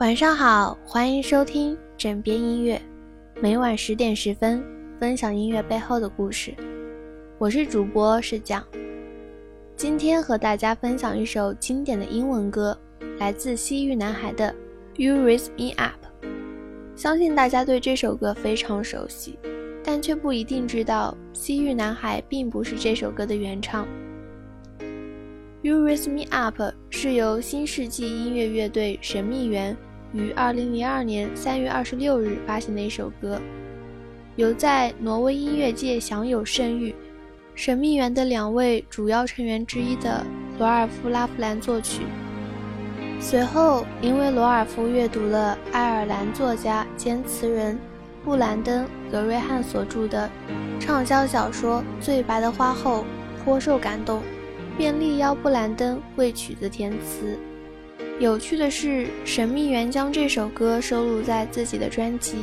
晚上好，欢迎收听枕边音乐，每晚十点十分分享音乐背后的故事。我是主播是讲，今天和大家分享一首经典的英文歌，来自西域男孩的《You Raise Me Up》。相信大家对这首歌非常熟悉，但却不一定知道西域男孩并不是这首歌的原唱。《You Raise Me Up》是由新世纪音乐乐队神秘园。于二零零二年三月二十六日发行的一首歌，由在挪威音乐界享有盛誉、神秘园的两位主要成员之一的罗尔夫·拉夫兰作曲。随后，因为罗尔夫阅读了爱尔兰作家兼词人布兰登·格瑞汉所著的畅销小说《最白的花》后，颇受感动，便力邀布兰登为曲子填词。有趣的是，神秘园将这首歌收录在自己的专辑《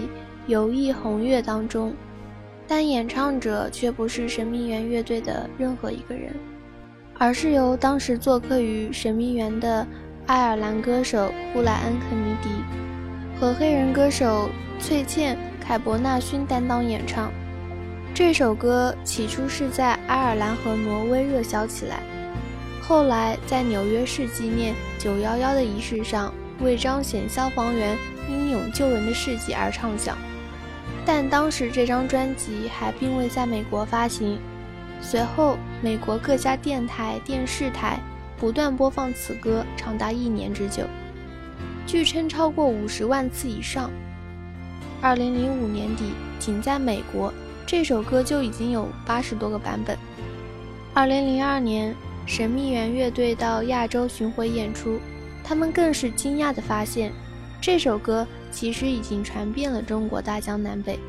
游弋红月》当中，但演唱者却不是神秘园乐队的任何一个人，而是由当时做客于神秘园的爱尔兰歌手布莱恩·肯尼迪和黑人歌手翠茜·凯伯纳勋担当演唱。这首歌起初是在爱尔兰和挪威热销起来。后来，在纽约市纪念九幺幺的仪式上，为彰显消防员英勇救人的事迹而唱响。但当时这张专辑还并未在美国发行。随后，美国各家电台、电视台不断播放此歌，长达一年之久，据称超过五十万次以上。二零零五年底，仅在美国，这首歌就已经有八十多个版本。二零零二年。神秘园乐队到亚洲巡回演出，他们更是惊讶地发现，这首歌其实已经传遍了中国大江南北。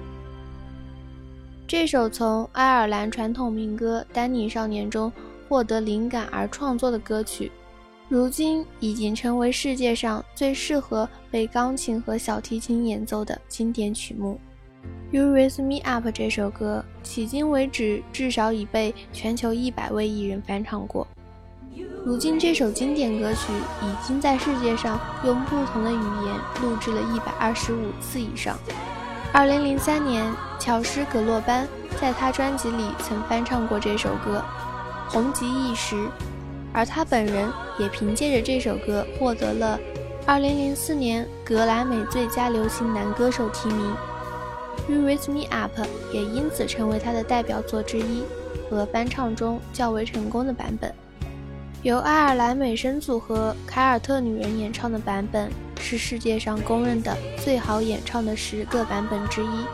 这首从爱尔兰传统民歌《丹尼少年》中获得灵感而创作的歌曲，如今已经成为世界上最适合被钢琴和小提琴演奏的经典曲目。《You Raise Me Up》这首歌，迄今为止至少已被全球一百位艺人翻唱过。如今，这首经典歌曲已经在世界上用不同的语言录制了一百二十五次以上。二零零三年，乔什·葛洛班在他专辑里曾翻唱过这首歌，红极一时，而他本人也凭借着这首歌获得了二零零四年格莱美最佳流行男歌手提名。《You Raise Me Up》也因此成为他的代表作之一和翻唱中较为成功的版本。由爱尔兰美声组合凯尔特女人演唱的版本是世界上公认的最好演唱的十个版本之一。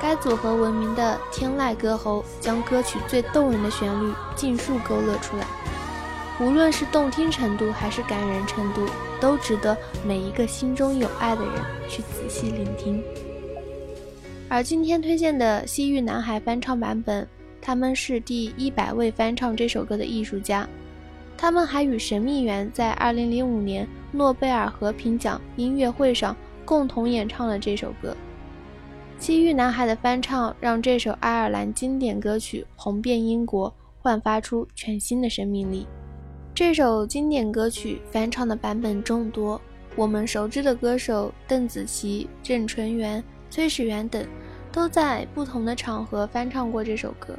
该组合闻名的天籁歌喉将歌曲最动人的旋律尽数勾勒出来，无论是动听程度还是感人程度，都值得每一个心中有爱的人去仔细聆听。而今天推荐的西域男孩翻唱版本，他们是第一百位翻唱这首歌的艺术家，他们还与神秘园在2005年诺贝尔和平奖音乐会上共同演唱了这首歌。西域男孩的翻唱让这首爱尔兰经典歌曲红遍英国，焕发出全新的生命力。这首经典歌曲翻唱的版本众多，我们熟知的歌手邓紫棋、郑淳元、崔始源等。都在不同的场合翻唱过这首歌。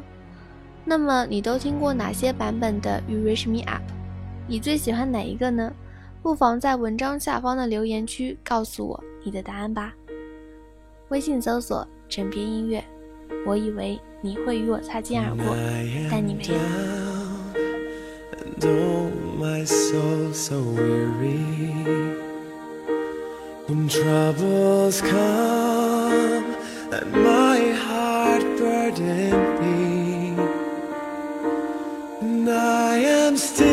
那么你都听过哪些版本的《You Raise Me Up》？你最喜欢哪一个呢？不妨在文章下方的留言区告诉我你的答案吧。微信搜索“枕边音乐”，我以为你会与我擦肩而过，但你没有。And my heart burdened me. And I am still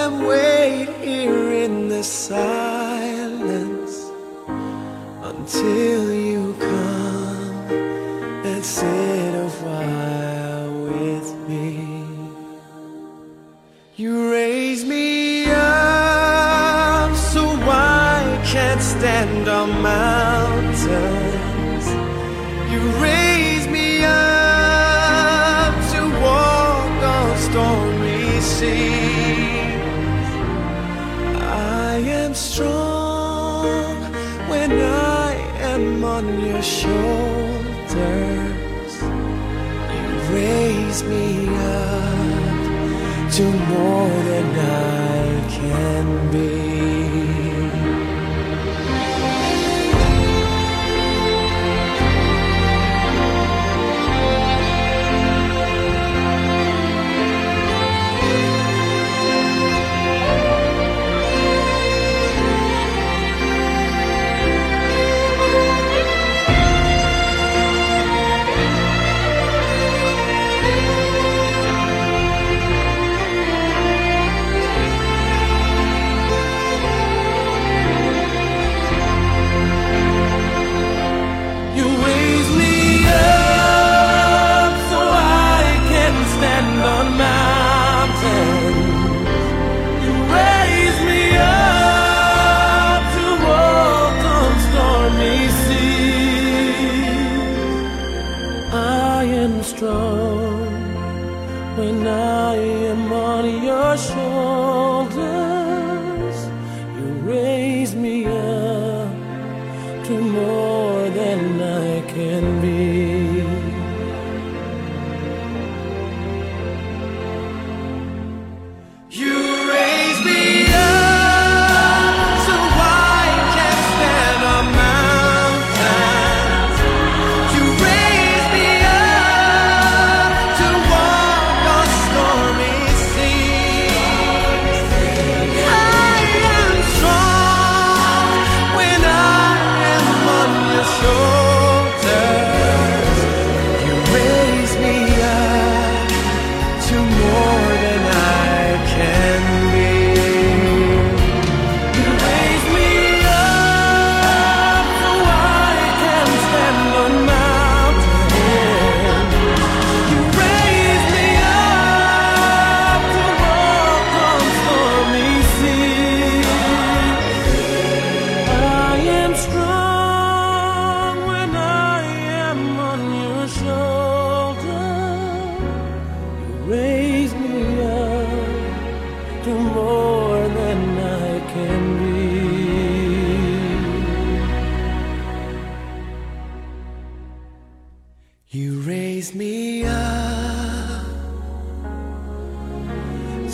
and wait here in the silence until you come and sit a while with me. You raise me up so I can't stand on you raise me up to walk on stormy seas. I am strong when I am on your shoulders. You raise me up to more than I can be. More than I can be.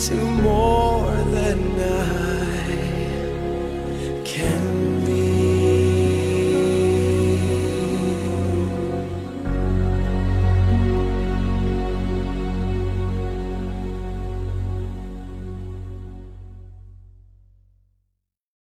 seu amor.